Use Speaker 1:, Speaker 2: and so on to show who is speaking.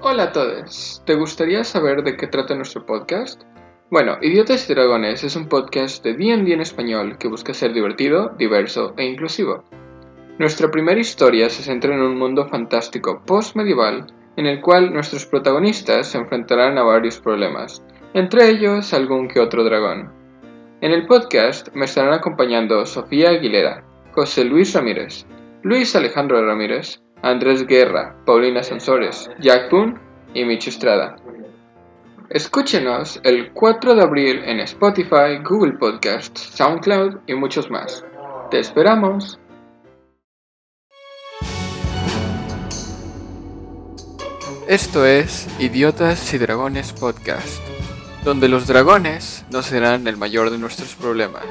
Speaker 1: Hola a todos. ¿Te gustaría saber de qué trata nuestro podcast? Bueno, Idiotas y Dragones es un podcast de D&D en español que busca ser divertido, diverso e inclusivo. Nuestra primera historia se centra en un mundo fantástico post-medieval en el cual nuestros protagonistas se enfrentarán a varios problemas, entre ellos algún que otro dragón. En el podcast me estarán acompañando Sofía Aguilera, José Luis Ramírez, Luis Alejandro Ramírez, Andrés Guerra, Paulina Sansores, Jack Boone y Micho Estrada. Escúchenos el 4 de abril en Spotify, Google Podcasts, SoundCloud y muchos más. ¡Te esperamos! Esto es Idiotas y Dragones Podcast, donde los dragones no serán el mayor de nuestros problemas.